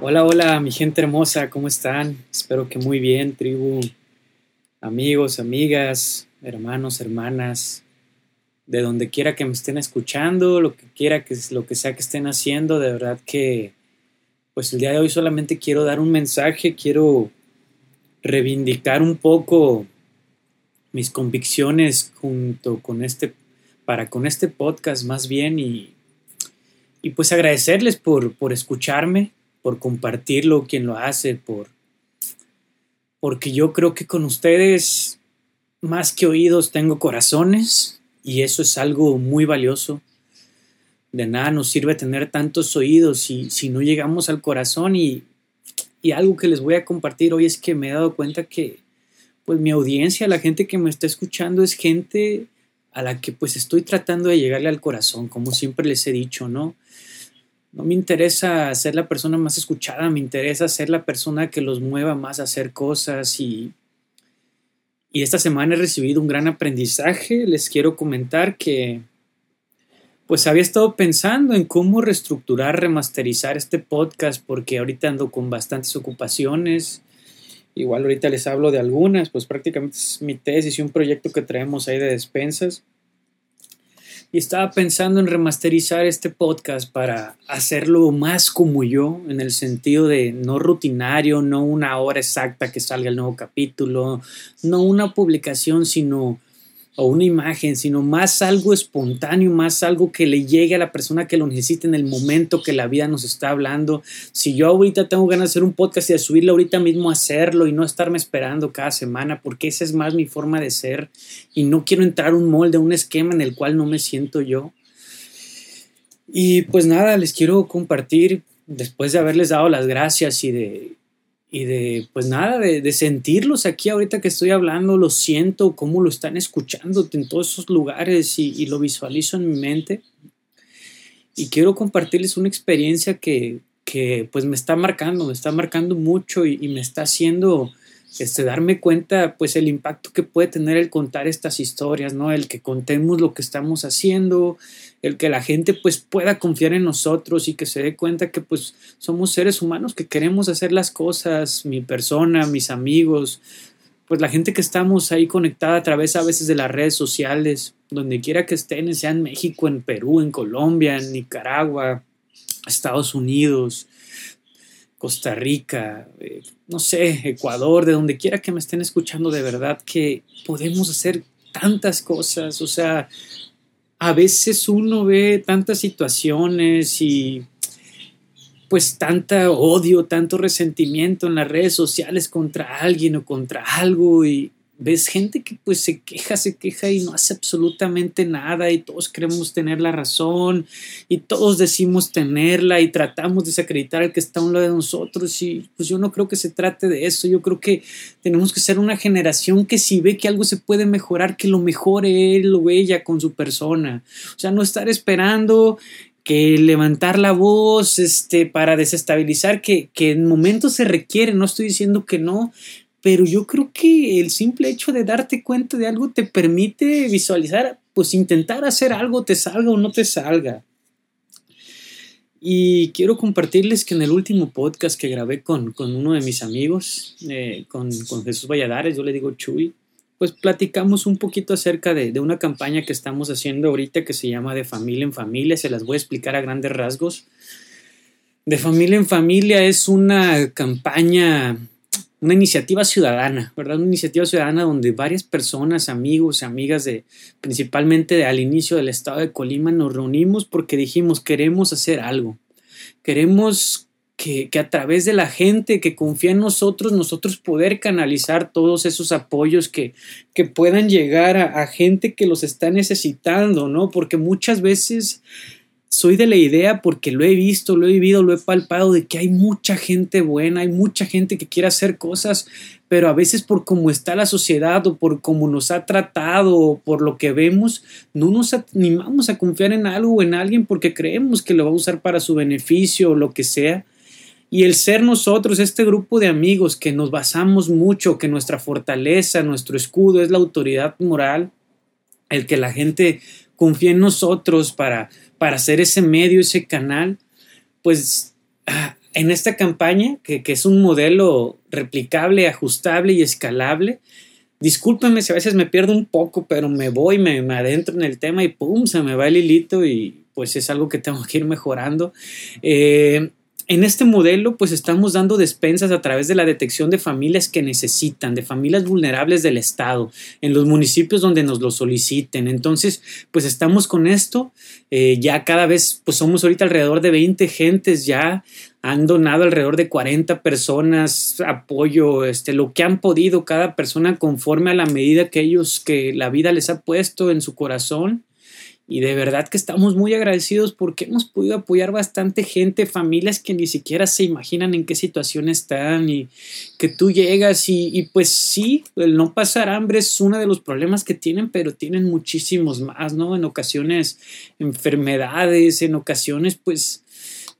Hola, hola, mi gente hermosa, ¿cómo están? Espero que muy bien, tribu, amigos, amigas, hermanos, hermanas, de donde quiera que me estén escuchando, lo que quiera que lo que sea que estén haciendo, de verdad que pues el día de hoy solamente quiero dar un mensaje, quiero reivindicar un poco mis convicciones junto con este para con este podcast más bien y y pues agradecerles por, por escucharme, por compartirlo, quien lo hace, por porque yo creo que con ustedes más que oídos tengo corazones y eso es algo muy valioso. De nada nos sirve tener tantos oídos si, si no llegamos al corazón y, y algo que les voy a compartir hoy es que me he dado cuenta que pues mi audiencia, la gente que me está escuchando es gente a la que pues estoy tratando de llegarle al corazón, como siempre les he dicho, ¿no? No me interesa ser la persona más escuchada, me interesa ser la persona que los mueva más a hacer cosas y, y esta semana he recibido un gran aprendizaje. Les quiero comentar que pues había estado pensando en cómo reestructurar, remasterizar este podcast porque ahorita ando con bastantes ocupaciones. Igual ahorita les hablo de algunas, pues prácticamente es mi tesis y un proyecto que traemos ahí de despensas y estaba pensando en remasterizar este podcast para hacerlo más como yo, en el sentido de no rutinario, no una hora exacta que salga el nuevo capítulo, no una publicación, sino o una imagen, sino más algo espontáneo, más algo que le llegue a la persona que lo necesite en el momento que la vida nos está hablando. Si yo ahorita tengo ganas de hacer un podcast y de subirlo ahorita mismo, hacerlo y no estarme esperando cada semana, porque esa es más mi forma de ser y no quiero entrar un molde, un esquema en el cual no me siento yo. Y pues nada, les quiero compartir, después de haberles dado las gracias y de y de, pues nada, de, sentirlos aquí ahorita que estoy hablando, lo siento, cómo lo están escuchando en todos esos lugares y, lo visualizo en mi mente. Y quiero compartirles una experiencia que, que pues me está marcando, me está marcando mucho y, y me está haciendo este, darme cuenta, pues, el impacto que puede tener el contar estas historias, ¿no? El que contemos lo que estamos haciendo, el que la gente, pues, pueda confiar en nosotros y que se dé cuenta que, pues, somos seres humanos que queremos hacer las cosas, mi persona, mis amigos, pues, la gente que estamos ahí conectada a través a veces de las redes sociales, donde quiera que estén, sea en México, en Perú, en Colombia, en Nicaragua, Estados Unidos, Costa Rica, eh, no sé, Ecuador, de donde quiera que me estén escuchando, de verdad que podemos hacer tantas cosas, o sea, a veces uno ve tantas situaciones y pues tanta odio, tanto resentimiento en las redes sociales contra alguien o contra algo y ves gente que pues se queja, se queja y no hace absolutamente nada y todos queremos tener la razón y todos decimos tenerla y tratamos de desacreditar al que está a un lado de nosotros y pues yo no creo que se trate de eso, yo creo que tenemos que ser una generación que si ve que algo se puede mejorar, que lo mejore él o ella con su persona, o sea, no estar esperando que levantar la voz este, para desestabilizar, que, que en momentos se requiere, no estoy diciendo que no, pero yo creo que el simple hecho de darte cuenta de algo te permite visualizar, pues intentar hacer algo, te salga o no te salga. Y quiero compartirles que en el último podcast que grabé con, uno de mis amigos, eh, con, Jesús Valladares, yo le digo Chuy, pues platicamos un poquito acerca de, de, una campaña que estamos haciendo ahorita que se llama De Familia en Familia, se las voy a explicar a grandes rasgos. De Familia en Familia es una campaña una iniciativa ciudadana, ¿verdad? Una iniciativa ciudadana donde varias personas, amigos, amigas de, principalmente de, al inicio del estado de Colima, nos reunimos porque dijimos, queremos hacer algo. Queremos que, que, a través de la gente que confía en nosotros, nosotros poder canalizar todos esos apoyos que, que puedan llegar a, a gente que los está necesitando, ¿no? Porque muchas veces soy de la idea porque lo he visto, lo he vivido, lo he palpado de que hay mucha gente buena, hay mucha gente que quiere hacer cosas, pero a veces por cómo está la sociedad o por cómo nos ha tratado o por lo que vemos, no nos animamos a confiar en algo o en alguien porque creemos que lo va a usar para su beneficio o lo que sea. Y el ser nosotros, este grupo de amigos que nos basamos mucho, que nuestra fortaleza, nuestro escudo es la autoridad moral, el que la gente confía en nosotros para, para hacer ese medio, ese canal, pues ah, en esta campaña, que, que, es un modelo replicable, ajustable y escalable. Discúlpenme si a veces me pierdo un poco, pero me voy, me, me adentro en el tema y pum, se me va el hilito y pues es algo que tengo que ir mejorando. Eh, en este modelo, pues estamos dando despensas a través de la detección de familias que necesitan, de familias vulnerables del Estado, en los municipios donde nos lo soliciten. Entonces, pues estamos con esto. Eh, ya cada vez, pues somos ahorita alrededor de 20 gentes ya. Han donado alrededor de 40 personas apoyo, este, lo que han podido cada persona conforme a la medida que ellos, que la vida les ha puesto en su corazón. Y de verdad que estamos muy agradecidos porque hemos podido apoyar bastante gente, familias que ni siquiera se imaginan en qué situación están y que tú llegas y, pues sí, el no pasar hambre es uno de los problemas que tienen, pero tienen muchísimos más, ¿no? En ocasiones enfermedades, en ocasiones pues,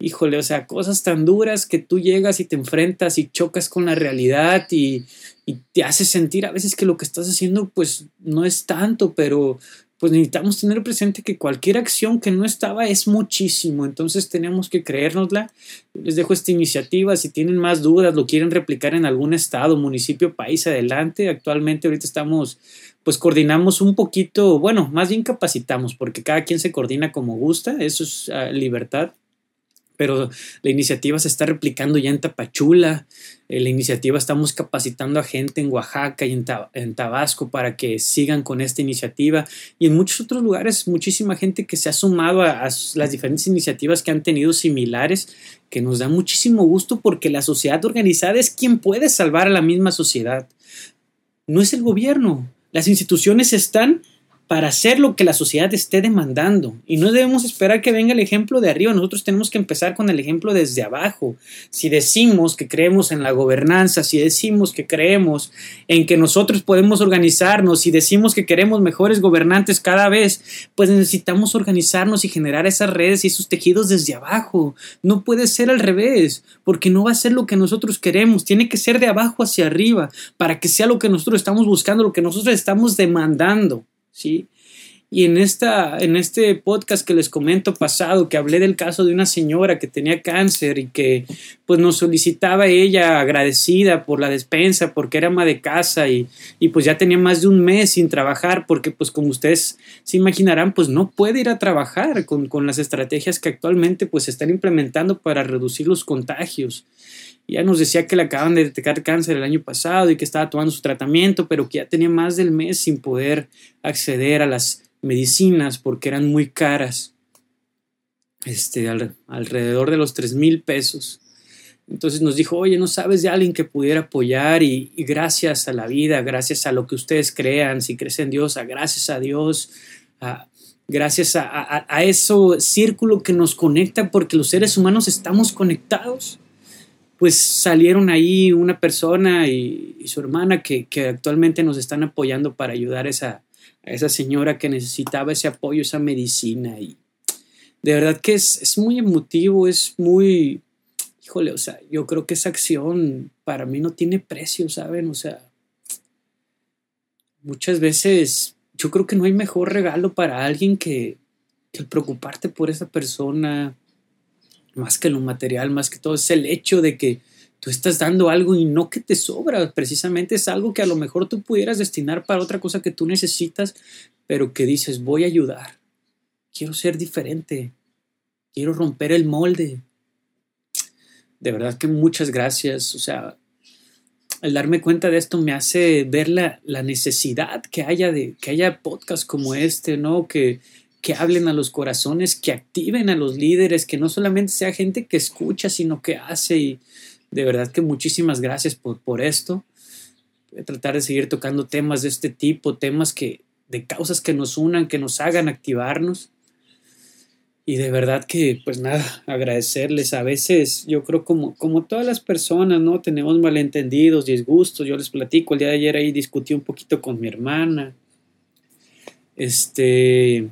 híjole, o sea, cosas tan duras que tú llegas y te enfrentas y chocas con la realidad y, y te hace sentir a veces que lo que estás haciendo pues no es tanto, pero pues necesitamos tener presente que cualquier acción que no estaba es muchísimo, entonces tenemos que creérnosla. Les dejo esta iniciativa, si tienen más dudas, lo quieren replicar en algún estado, municipio, país, adelante. Actualmente ahorita estamos, pues coordinamos un poquito, bueno, más bien capacitamos, porque cada quien se coordina como gusta, eso es uh, libertad pero la iniciativa se está replicando ya en Tapachula, eh, la iniciativa estamos capacitando a gente en Oaxaca y en, Tabasco para que sigan con esta iniciativa y en muchos otros lugares muchísima gente que se ha sumado a, a las diferentes iniciativas que han tenido similares que nos da muchísimo gusto porque la sociedad organizada es quien puede salvar a la misma sociedad. No es el gobierno. Las instituciones están para hacer lo que la sociedad esté demandando. Y no debemos esperar que venga el ejemplo de arriba, nosotros tenemos que empezar con el ejemplo desde abajo. Si decimos que creemos en la gobernanza, si decimos que creemos en que nosotros podemos organizarnos, si decimos que queremos mejores gobernantes cada vez, pues necesitamos organizarnos y generar esas redes y esos tejidos desde abajo. No puede ser al revés, porque no va a ser lo que nosotros queremos, tiene que ser de abajo hacia arriba, para que sea lo que nosotros estamos buscando, lo que nosotros estamos demandando. ¿Sí? Y en, esta, en este podcast que les comento pasado, que hablé del caso de una señora que tenía cáncer y que pues nos solicitaba ella agradecida por la despensa, porque era ama de casa y, y pues ya tenía más de un mes sin trabajar, porque pues como ustedes se imaginarán, pues no puede ir a trabajar con, con las estrategias que actualmente pues se están implementando para reducir los contagios. Ya nos decía que le acaban de detectar cáncer el año pasado y que estaba tomando su tratamiento, pero que ya tenía más del mes sin poder acceder a las medicinas porque eran muy caras, este, alrededor de los tres mil pesos. Entonces nos dijo, oye, ¿no sabes de alguien que pudiera apoyar? Y, gracias a la vida, gracias a lo que ustedes crean, si crees en Dios, a gracias a Dios, gracias a, a, a eso círculo que nos conecta, porque los seres humanos estamos conectados pues salieron ahí una persona y, su hermana que, actualmente nos están apoyando para ayudar a esa, esa señora que necesitaba ese apoyo, esa medicina. Y de verdad que es, es muy emotivo, es muy, híjole, o sea, yo creo que esa acción para mí no tiene precio, ¿saben? O sea, muchas veces yo creo que no hay mejor regalo para alguien que, que el preocuparte por esa persona, más que lo material, más que todo, es el hecho de que tú estás dando algo y no que te sobra, precisamente es algo que a lo mejor tú pudieras destinar para otra cosa que tú necesitas, pero que dices, voy a ayudar, quiero ser diferente, quiero romper el molde. De verdad que muchas gracias, o sea, al darme cuenta de esto me hace ver la, la necesidad que haya de que haya podcasts como este, ¿no? Que, que hablen a los corazones, que activen a los líderes, que no solamente sea gente que escucha, sino que hace. Y de verdad que muchísimas gracias por, por esto. Voy a tratar de seguir tocando temas de este tipo, temas que, de causas que nos unan, que nos hagan activarnos. Y de verdad que, pues nada, agradecerles. A veces yo creo como, como todas las personas, ¿no? Tenemos malentendidos, disgustos. Yo les platico, el día de ayer ahí discutí un poquito con mi hermana. Este,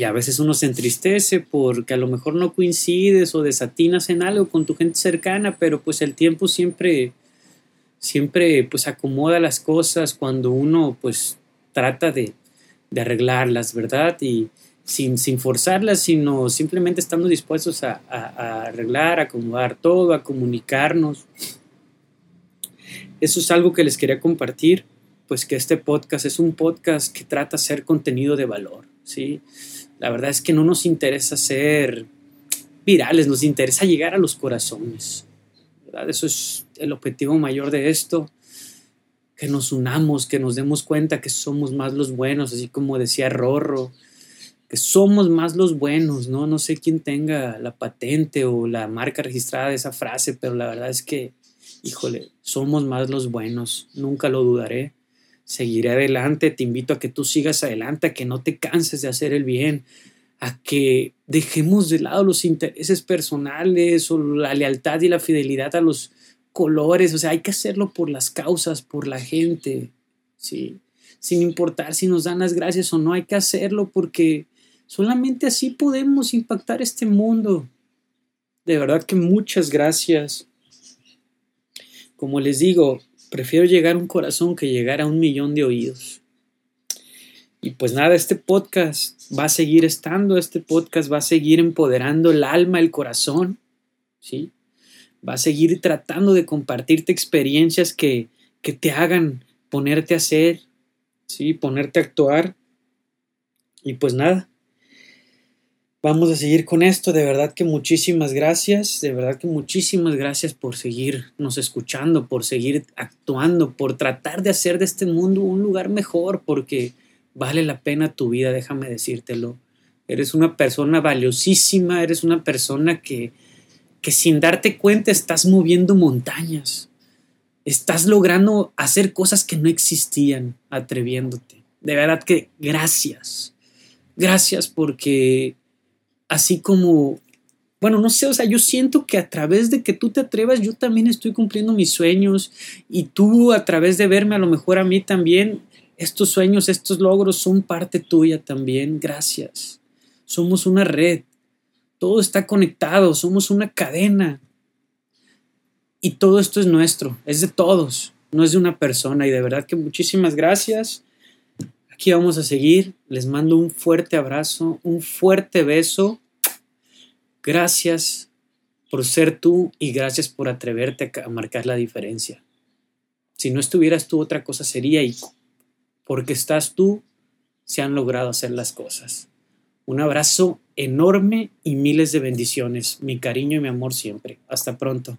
y a veces uno se entristece porque a lo mejor no coincides o desatinas en algo con tu gente cercana, pero pues el tiempo siempre, siempre pues acomoda las cosas cuando uno pues trata de, de arreglarlas, ¿verdad? Y sin, sin forzarlas, sino simplemente estando dispuestos a, arreglar, a acomodar todo, a comunicarnos. Eso es algo que les quería compartir, pues que este podcast es un podcast que trata de ser contenido de valor, ¿sí? La verdad es que no nos interesa ser virales, nos interesa llegar a los corazones. Eso es el objetivo mayor de esto, que nos unamos, que nos demos cuenta que somos más los buenos, así como decía Rorro, que somos más los buenos, ¿no? No sé quién tenga la patente o la marca registrada de esa frase, pero la verdad es que, híjole, somos más los buenos, nunca lo dudaré. Seguiré adelante, te invito a que tú sigas adelante, a que no te canses de hacer el bien, a que dejemos de lado los intereses personales o la lealtad y la fidelidad a los colores, o sea, hay que hacerlo por las causas, por la gente, ¿sí? Sin importar si nos dan las gracias o no, hay que hacerlo porque Solamente así podemos impactar este mundo. De verdad que muchas gracias. Como les digo, prefiero llegar a un corazón que llegar a un millón de oídos. Y pues nada, este podcast va a seguir estando, este podcast va a seguir empoderando el alma, el corazón, ¿sí? Va a seguir tratando de compartirte experiencias que, que te hagan ponerte a hacer, ¿sí? Ponerte a actuar. Y pues nada, Vamos a seguir con esto. De verdad que muchísimas gracias. De verdad que muchísimas gracias por seguirnos escuchando, por seguir actuando, por tratar de hacer de este mundo un lugar mejor, porque vale la pena tu vida, déjame decírtelo. Eres una persona valiosísima, eres una persona que, que sin darte cuenta estás moviendo montañas. Estás logrando hacer cosas que no existían, atreviéndote. De verdad que gracias. Gracias porque así como, bueno, no sé, o sea, yo siento que a través de que tú te atrevas, yo también estoy cumpliendo mis sueños y tú a través de verme a lo mejor a mí también, estos sueños, estos logros son parte tuya también. Gracias. Somos una red. Todo está conectado, somos una cadena. Y todo esto es nuestro, es de todos, no es de una persona. Y de verdad que muchísimas gracias. Aquí vamos a seguir. Les mando un fuerte abrazo, un fuerte beso. Gracias por ser tú y gracias por atreverte a marcar la diferencia. Si no estuvieras tú, otra cosa sería y porque estás tú, se han logrado hacer las cosas. Un abrazo enorme y miles de bendiciones. Mi cariño y mi amor siempre. Hasta pronto.